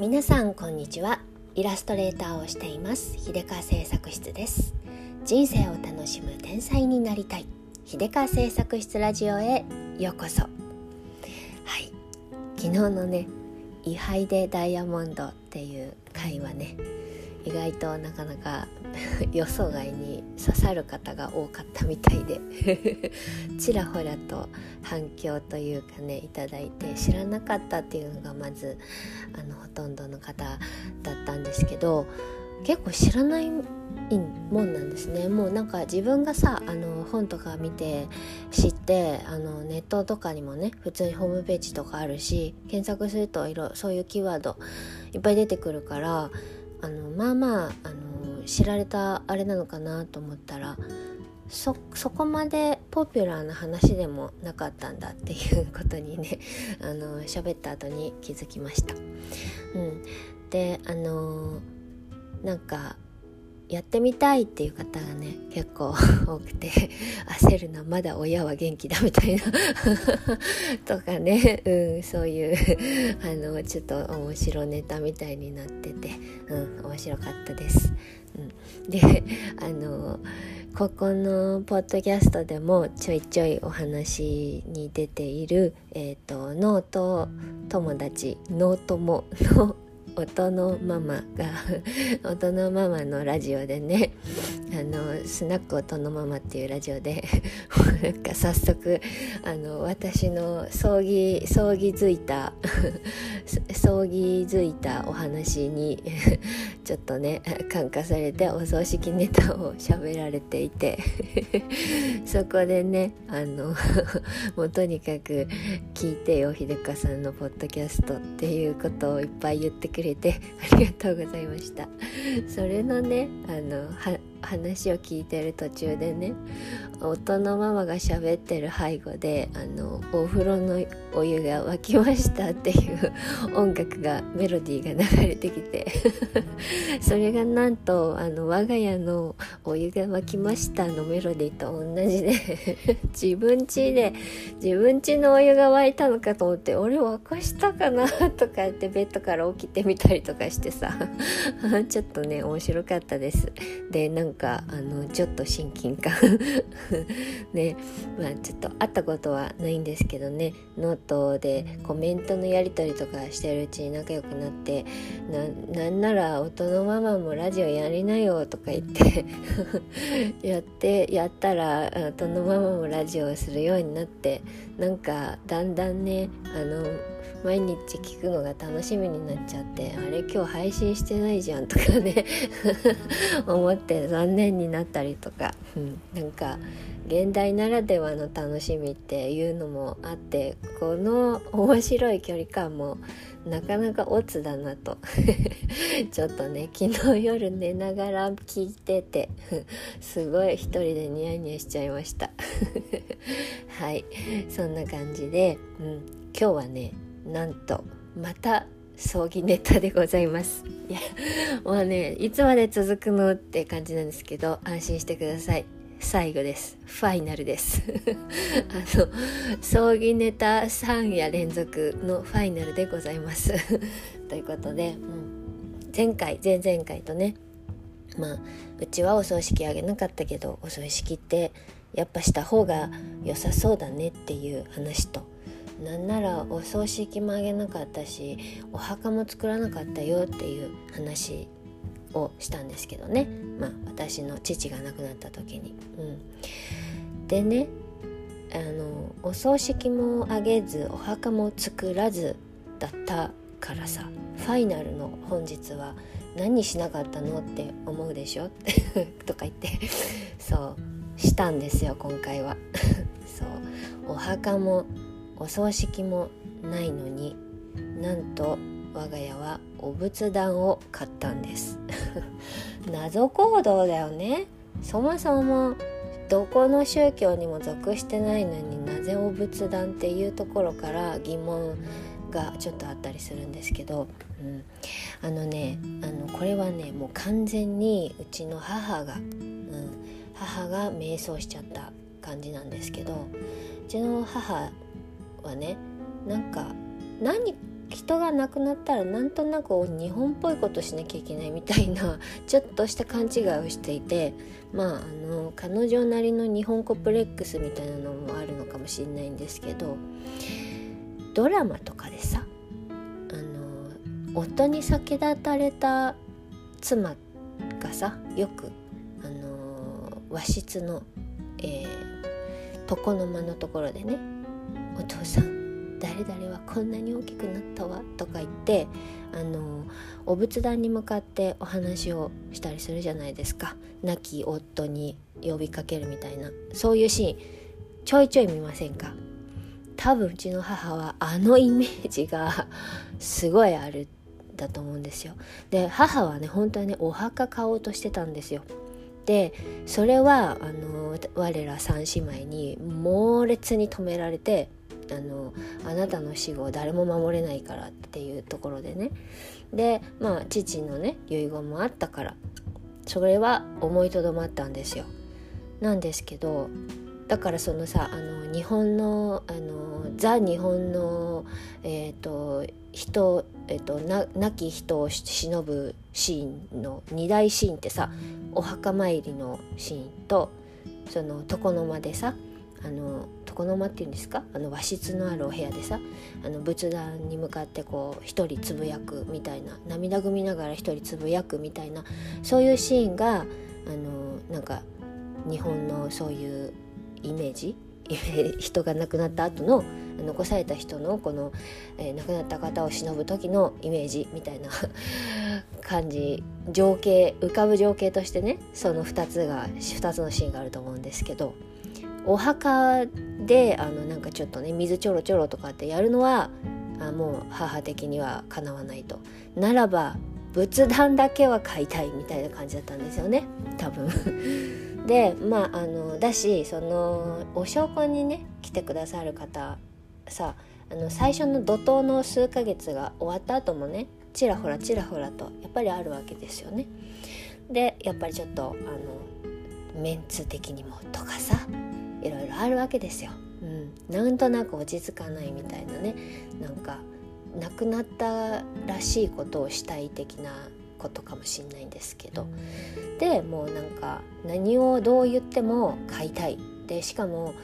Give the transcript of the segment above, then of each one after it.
皆さんこんにちは。イラストレーターをしています。秀川製作室です。人生を楽しむ天才になりたい。秀川製作室ラジオへようこそ。はい。昨日のね位牌でダイヤモンドっていう回はね意外となかなか 予想外に刺さる方が多かったみたいで。ちらほらと反響というかねいただいて知らなかったっていうのがまずあのほとんどの方だったんですけど結構知らないもんなんですね。もうなんか自分がさあの本とか見て知ってあのネットとかにもね普通にホームページとかあるし検索するといろそういうキーワードいっぱい出てくるからあのまあまああの知られたあれなのかなと思ったらそこまでポピュラーな話でもなかったんだっていうことにね あの喋った後に気づきました。うん、であのなんかやってみたいっていう方がね結構多くて 焦るなまだ親は元気だみたいな とかね、うん、そういうあのちょっと面白ネタみたいになってて、うん、面白かったです。であのここのポッドキャストでもちょいちょいお話に出ている、えーと、ノート友達ノートもの音のママが 音のママのラジオでねあのスナック音のママっていうラジオで なんか早速あの私の葬儀葬儀づいた 葬儀づいたお話にちょっとね感化されてお葬式ネタを喋られていてそこでねあのもうとにかく聞いてよ秀香さんのポッドキャストっていうことをいっぱい言ってくれくれてありがとうございました。それのねあの話を聞いてる途中でね夫のママが喋ってる背後であのお風呂のお湯が沸きましたっていう 音楽がメロディーが流れてきて それがなんとあの我が家のお湯が沸きましたのメロディーと同じで 自分家で自分家のお湯が沸いたのかと思って俺沸かしたかなとかってベッドから起きてみたりとかしてさちょっとね面白かったです。でなんかあのちょっと親近感。ね。まあちょっと会ったことはないんですけどね。ノートでコメントのやり取りとかしてるうちに仲良くなってなんなら音のママもラジオやりなよとか言って やってやったら音のママもラジオをするようになってなんかだんだんねあの毎日聞くのが楽しみになっちゃってあれ今日配信してないじゃんとかね 思って残念になったりとか、うん、なんか現代ならではの楽しみっていうのもあってこの面白い距離感もなかなかオツだなと ちょっとね昨日夜寝ながら聞いてて すごい一人でニヤニヤしちゃいました。はいそんな感じで、うん、今日はねなんとまた葬儀ネタでございます。いやもうねいつまで続くのって感じなんですけど安心してください。最後です。ファイナルです。あの葬儀ネタ3夜連続のファイナルでございます。ということで、うん、前回前々回とねまあうちはお葬式あげなかったけどお葬式ってやっぱした方が良さそうだねっていう話となんならお葬式もあげなかったしお墓も作らなかったよっていう話をしたんですけどね。まあ私の父が亡くなった時に。うん、でねあのお葬式もあげずお墓も作らずだったからさファイナルの本日は何しなかったのって思うでしょ？とか言ってそうしたんですよ今回は。そう。お墓もお葬式もないのになんと我が家はお仏壇を買ったんです。謎行動だよね。そもそもどこの宗教にも属してないのになぜお仏壇っていうところから疑問がちょっとあったりするんですけど、うん、あのねあのこれはねもう完全にうちの母が、うん、母が瞑想しちゃった感じなんですけどうちの母はねなんか何人が亡くなったらなんとなく日本っぽいことしなきゃいけないみたいな ちょっとした勘違いをしていてまああの彼女なりの日本コプレックスみたいなのもあるのかもしれないんですけどドラマとかでさあの夫に先立たれた妻がさよくあの和室の、えー、床の間のところでね「お父さん誰々はこんなに大きくなったわとか言ってあのお仏壇に向かってお話をしたりするじゃないですか。亡き夫に呼びかけるみたいな。そういうシーン。ちょいちょい見ませんか？多分うちの母はあのイメージが すごいあるだと思うんですよ。で母はね本当はねお墓買おうとしてたんですよ。でそれはあの我ら三姉妹に猛烈に止められてあのあなたの死後誰も守れないからっていうところでねでまあ父のね遺言もあったからそれは思いとどまったんですよ。なんですけどだからそのさあの日本のあのザ日本のえっ、ー、と人え、ー、とな亡き人をし忍ぶシーンの2大シーンってさお墓参りのシーンとその床の間でさあの床の間っていうんですか？あの和室のあるお部屋でさあの仏壇に向かってこう一人つぶやくみたいな涙ぐみながら一人つぶやくみたいなそういうシーンがあのなんか日本のそういうイメージ？人が亡くなった後の残された人のこの、えー、亡くなった方を忍ぶ時のイメージみたいな 感じ情景浮かぶ情景としてねその2つが2つのシーンがあると思うんですけど。お墓であのなんかちょっとね水ちょろちょろとかってやるのはあもう母的にはかなわないと。ならば仏壇だけは買いたいみたいな感じだったんですよね。多分。でまああのだしそのお証拠にね来てくださる方さあの最初の怒涛の数ヶ月が終わった後もねちらほらちらほらとやっぱりあるわけですよね。でやっぱりちょっとあのメンツ的にもとかさいろいろあるわけですよ。うん、なんとなく落ち着かないみたいなねなんか亡くなったらしいことをしたい的なことかもしんないんですけどでもうなんか何をどう言っても買いたいでしかも、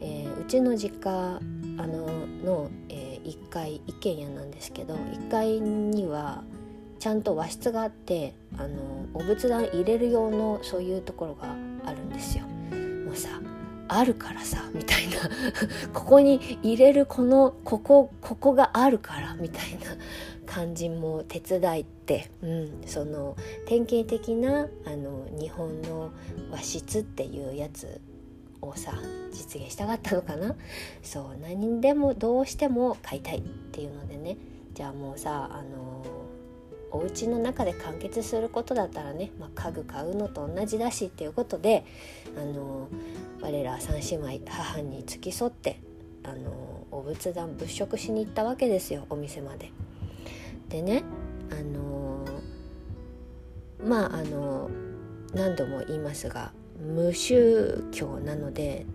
えー、うちの実家あのの、えー、1階一軒家なんですけど1階にはちゃんと和室があってあのお仏壇入れる用のそういうところがあるんですよ。もうさあるからさみたいな。ここに入れるこのここここがあるからみたいな。感じも手伝いって、うん、その典型的なあの日本の和室っていうやつをさ実現したかったのかな。そう何でもどうしても買いたいっていうのでね。じゃあもうさあのお家の中で完結することだったらね、まあ、家具買うのと同じだしっていうことであの我ら三姉妹母に付き添ってあのお仏壇物色しに行ったわけですよお店まで。でねあのまああの何度も言いますが無宗教なので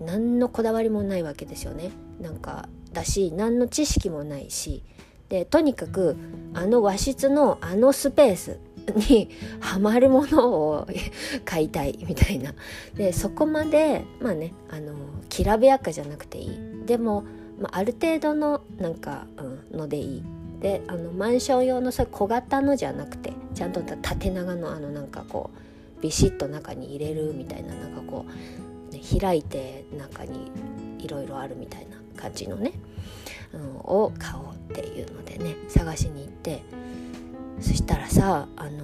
何のこだわりもないわけですよね。なんかだし何の知識もないしでとにかくあの和室のあのスペースにはまるものを買いたいみたいな。でそこまでまあねあのきらびやかじゃなくていい。でも、まあ、ある程度のなんか、うん、のでいい。であのマンション用のそれ小型のじゃなくてちゃんと縦長のあのなんかこうビシッと中に入れるみたいななんかこう、ね、開いて中にいろいろあるみたいな感じのねうん、を買おう。っていうのでね探しに行って。そしたらさ、あのー、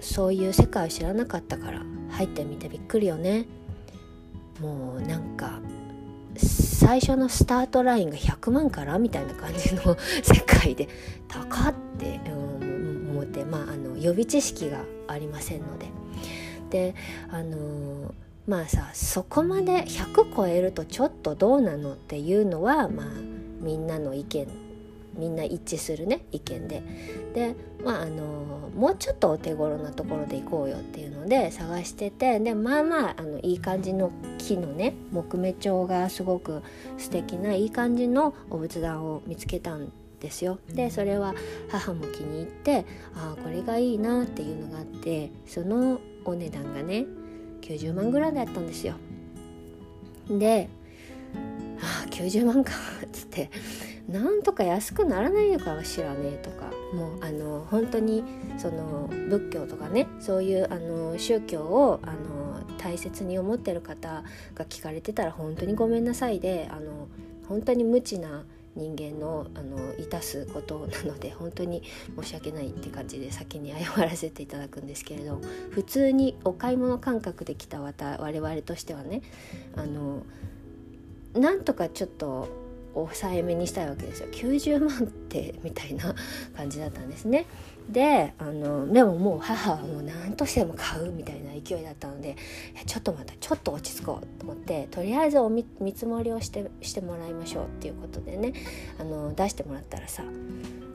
そういう世界を知らなかったから入ってみてびっくりよね。もうなんか最初のスタートラインが100万からみたいな感じの 世界で高って、うん、思ってまああの予備知識がありませんので。であのーまあさそこまで100超えるとちょっとどうなのっていうのはまあみんなの意見みんな一致するね意見で。でまああのもうちょっとお手頃なところで行こうよっていうので探しててでまあまああのいい感じの木のね木目調がすごく素敵ないい感じのお仏壇を見つけたんですよ。でそれは母も気に入ってああこれがいいなっていうのがあってそのお値段がね90万ぐらいだったんですよ。でああ90万かっつってなんとか安くならないのかしらねえとかもうあの本当にその仏教とかねそういうあの宗教をあの大切に思ってる方が聞かれてたら本当にごめんなさいであの本当に無知な人間のあのいたすことなので本当に申し訳ないって感じで先に謝らせていただくんですけれど普通にお買い物感覚で来た我々としてはねあのなんとかちょっと抑えめにしたいわけですよ。90万ってみたいな感じだったんですね。であのでももう母はもう何としても買うみたいな勢いだったのでちょっとまたちょっと落ち着こうと思ってとりあえずお見積もりをしてしてもらいましょうっていうことでねあの出してもらったらさ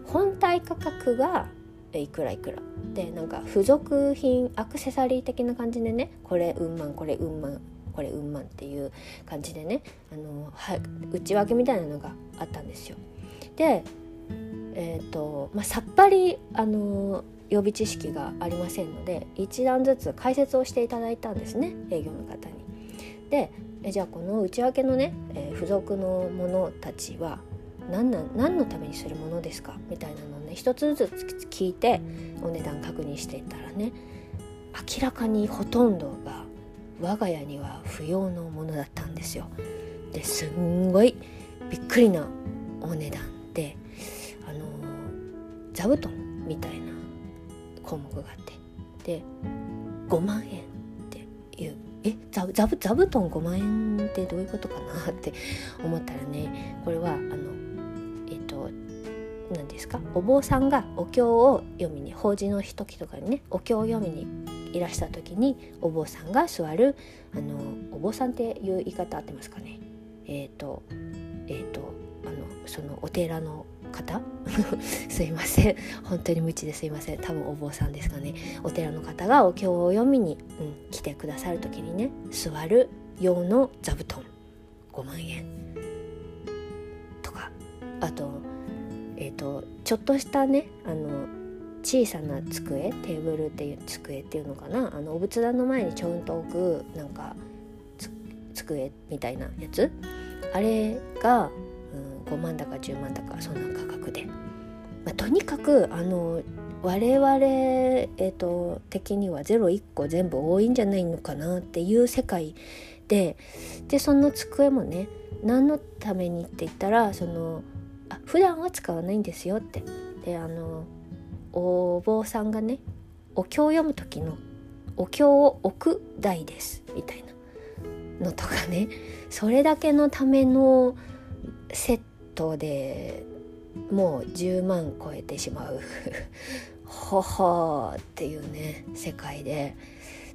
本体価格がいくらいくら。でなんか付属品アクセサリー的な感じでねこれうんまんこれうんまんこれうんまんっていう感じでねあのは内訳みたいなのがあったんですよ。で、えーとまあ、さっぱりあの予備知識がありませんので一段ずつ解説をしていただいたんですね営業の方に。でえじゃあこの内訳のね、えー、付属のものたちは何な何のためにするものですか？みたいなのをね一つずつ聞いてお値段確認していったらね明らかにほとんどが我が家には不要のものだったんですよ。ですんごいびっくりなお値段であの座布団みたいな項目があって。で5万円っていう。え座座座布団5万円ってどういうことかなって思ったらねこれはあのえっ、と何ですか？お坊さんがお経を読みに法事の時とかにねお経を読みにいらした時にお坊さんが座るあのお坊さんっていう言い方合ってますかね。えっ、ー、とえっ、ー、とあのそのお寺の方？すいません。本当に無知ですいません。多分お坊さんですかね。お寺の方がお経を読みに、うん、来てくださる時にね座る用の座布団。5万円。とか。あとえっ、ー、とちょっとしたねあの小さな机テーブルっていう机っていうのかな？あのお仏壇の前にちょんと置くなんか机みたいなやつ？あれが、うん、5万だか10万だかそんな価格で、まあ、とにかくあの我々、えーと、的には01個全部多いんじゃないのかなっていう世界で。でその机もね何のためにって言ったらそのあ普段は使わないんですよって。であのお坊さんがねお経を読む時のお経を置く台ですみたいなのとかねそれだけのためのセットでもう10万超えてしまう ほほっていうね世界で。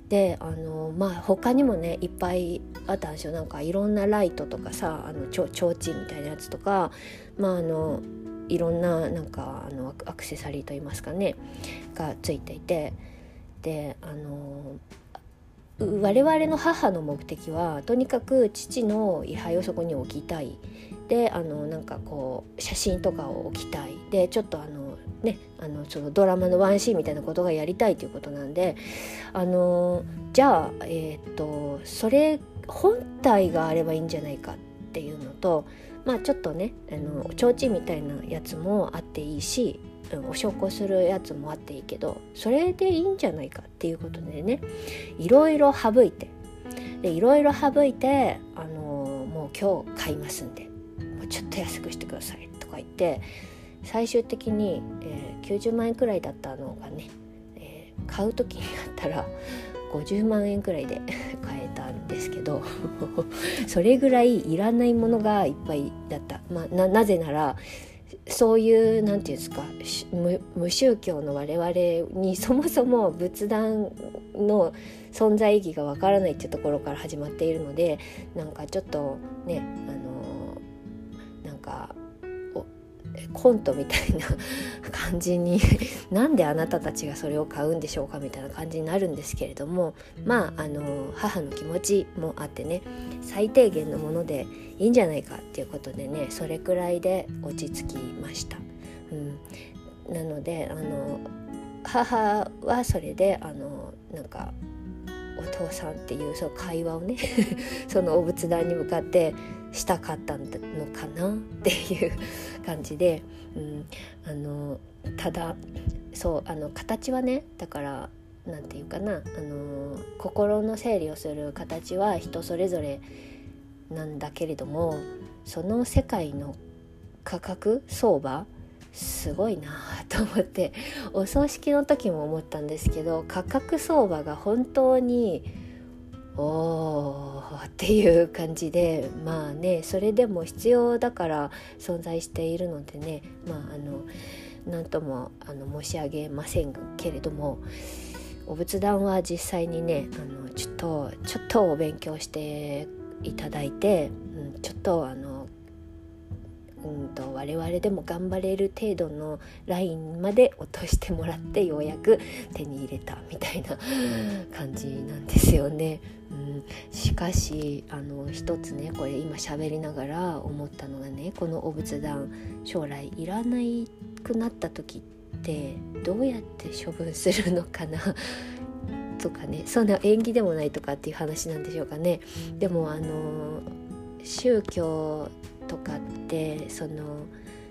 であのまあ他にもねいっぱいあったんですよ。なんかいろんなライトとかさあのちょ提灯みたいなやつとかまああのいろんななんかあのアクセサリーといいますかねがついていてであの我々の母の目的はとにかく父の位牌をそこに置きたい。であのなんかこう写真とかを置きたい。でちょっとあのねあのそのドラマのワンシーンみたいなことがやりたいということなんであのじゃあえっ、とそれ本体があればいいんじゃないかっていうのとまあちょっとねあの提灯みたいなやつもあっていいし、うん、お焼香するやつもあっていいけどそれでいいんじゃないかっていうことでねいろいろ省いてでいろいろ省いて、あのもう今日買いますんでもうちょっと安くしてくださいとか言って最終的に、えー、90万円くらいだったのがね、えー、買う時になったら50万円くらいで 買えたんですけど それぐらいいらないものがいっぱいだった、まあ、なぜならそういう何て言うんですか無宗教の我々にそもそも仏壇の存在意義がわからないっていうところから始まっているのでなんかちょっとねあのなんかコントみたいな 感じになんであなたたちがそれを買うんでしょうかみたいな感じになるんですけれどもまああの母の気持ちもあってね最低限のものでいいんじゃないかっていうことでねそれくらいで落ち着きました。うん、なのであの母はそれであのなんかお父さんっていうその会話をね そのお仏壇に向かってしたかったのかなっていう感じで、うん、あのただそうあの形はねだから何て言うかなあの心の整理をする形は人それぞれなんだけれどもその世界の価格相場すごいなと思ってお葬式の時も思ったんですけど価格相場が本当におーっていう感じでまあねそれでも必要だから存在しているのでねまああの何ともあの申し上げませんけれどもお仏壇は実際にねあのちょっとちょっとお勉強していただいて、うん、ちょっとあのうんと我々でも頑張れる程度のラインまで落としてもらってようやく手に入れたみたいな感じなんですよね。うん、しかしあの一つねこれ今喋りながら思ったのがねこのお仏壇将来いらないくなった時ってどうやって処分するのかな？とかねそんな縁起でもないとかっていう話なんでしょうかね。でもあの宗教とかってその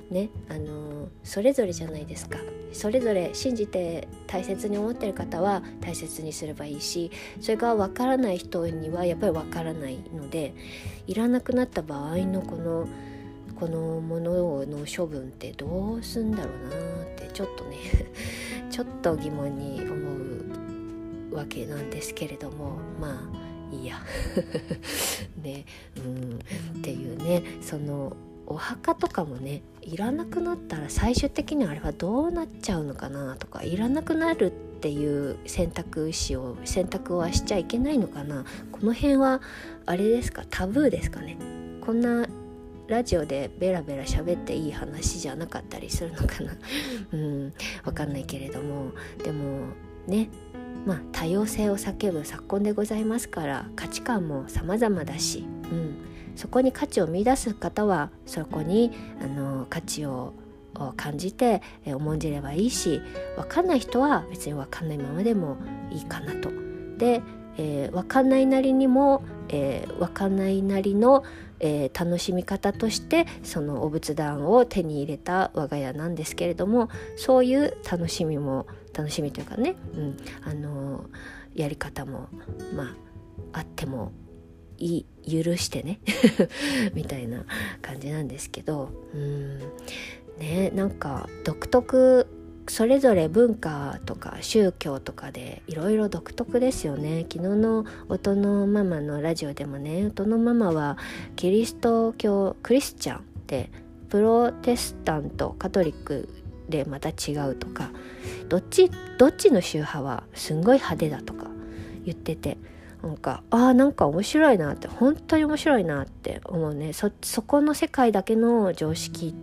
ねあのそれぞれじゃないですか。それぞれ信じて大切に思ってる方は大切にすればいいしそれが分からない人にはやっぱり分からないのでいらなくなった場合のこのこのものの処分ってどうすんだろうなってちょっとね ちょっと疑問に思うわけなんですけれどもまあいいや。ね。うん。っていうね。そのお墓とかもねいらなくなったら最終的にあれはどうなっちゃうのかなとかいらなくなるっていう選択肢を選択はしちゃいけないのかな。この辺はあれですかタブーですかね。こんなラジオでベラベラ喋っていい話じゃなかったりするのかな。うん。わかんないけれども。でもね。まあ、多様性を叫ぶ昨今でございますから価値観も様々だし、うん、そこに価値を見出す方はそこにあの価値を感じて重んじればいいし分かんない人は別に分かんないままでもいいかなと。で、えー、分かんないなりにも、えー、分かんないなりの、えー、楽しみ方としてそのお仏壇を手に入れた我が家なんですけれどもそういう楽しみも楽しみというかね、うん、あのやり方もまああってもい許してね。みたいな感じなんですけど。うん。ねなんか独特それぞれ文化とか宗教とかでいろいろ独特ですよね。昨日の音のママのラジオでもね音のママはキリスト教クリスチャンってプロテスタントカトリックでまた違うとかどっちどっちの宗派はすんごい派手だとか言っててなんかあーなんか面白いなって本当に面白いなって思うね。そこの世界だけの常識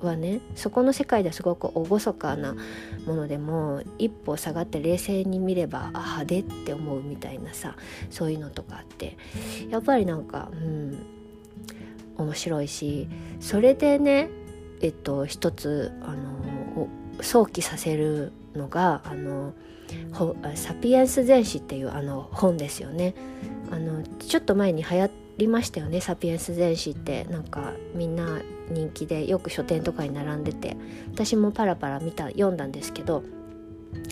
はねそこの世界ではすごく厳かなものでも一歩下がって冷静に見れば派手って思うみたいなさそういうのとかあってやっぱりなんかうん面白いしそれでねえっと一つあの想起させるのがあの「サピエンス全史」っていうあの本ですよね。あのちょっと前に流行りましたよね「サピエンス全史」ってなんかみんな人気でよく書店とかに並んでて私もパラパラ見た読んだんですけど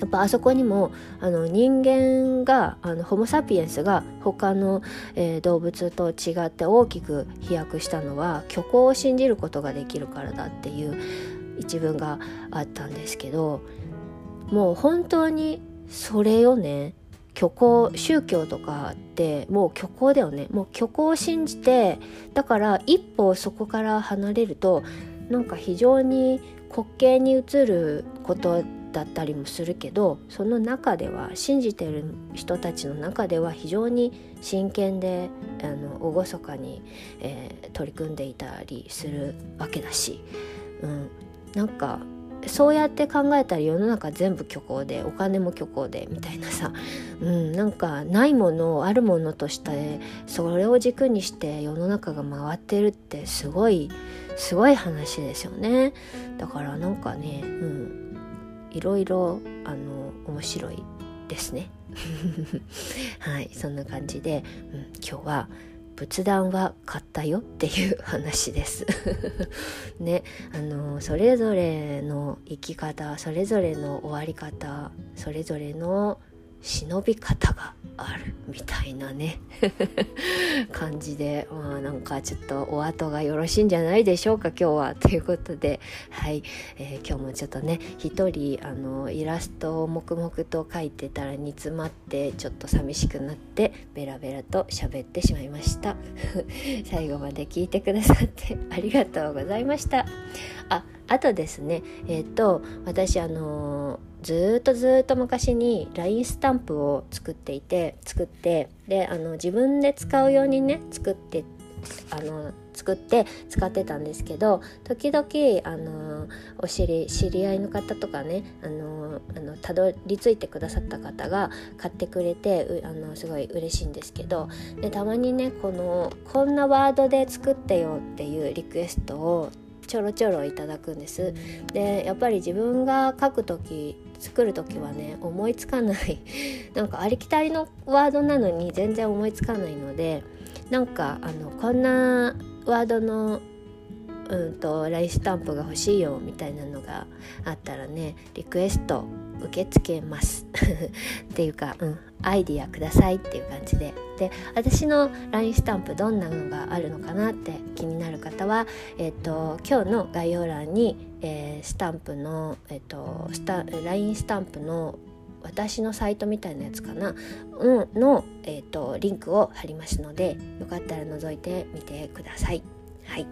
やっぱあそこにもあの人間があのホモ・サピエンスが他の、えー、動物と違って大きく飛躍したのは虚構を信じることができるからだっていう一文があったんですけどもう本当にそれよね。虚構宗教とかってもう虚構だよね。もう虚構を信じてだから一歩そこから離れるとなんか非常に滑稽に映ることだったりもするけどその中では信じてる人たちの中では非常に真剣であの厳かに、えー、取り組んでいたりするわけだし、うん、なんかそうやって考えたら世の中全部虚構でお金も虚構でみたいなさ、うん、なんかないものをあるものとしてそれを軸にして世の中が回ってるってすごいすごい話ですよね。だからなんかね、うん、いろいろあの面白いですね。はいそんな感じで、うん、今日は仏壇は買ったよっていう話です。ねあのそれぞれの生き方それぞれの終わり方それぞれの忍び方があるみたいなね。感じで、まあ、なんかちょっとお後がよろしいんじゃないでしょうか今日は。ということではい、えー、今日もちょっとね一人あのイラストを黙々と描いてたら煮詰まってちょっと寂しくなってベラベラと喋ってしまいました。最後まで聞いてくださってありがとうございました。ああとですねえっ、ー、と私あのーずっとずっと昔に LINE スタンプを作っていて作ってであの自分で使うようにね作ってあの作って使ってたんですけど時々あのお知り知り合いの方とかねあのあのたどり着いてくださった方が買ってくれてあのすごい嬉しいんですけどでたまにねこのこんなワードで作ってよっていうリクエストをちょろちょろいただくんです。でやっぱり自分が書く時作る時はね思いつかない。なんかありきたりのワードなのに全然思いつかないのでなんかあのこんなワードのうんとライスタンプが欲しいよみたいなのがあったらねリクエスト受け付けます。っていうか、うん、アイディアくださいっていう感じで。で私の LINE スタンプどんなのがあるのかなって気になる方は、えーと、今日の概要欄に、えー、スタンプの、えーと、スタ LINE スタンプの私のサイトみたいなやつかな、うん、の、えーと、リンクを貼りますのでよかったら覗いてみてください。はい、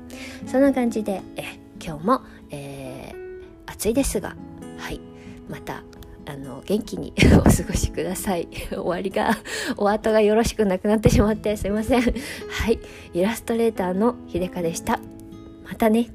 そんな感じでえ今日も、えー、暑いですが、はい、またあの元気に お過ごしください。終わりが お後がよろしくなくなってしまってすいません。はい。イラストレーターのひでかでした。またね。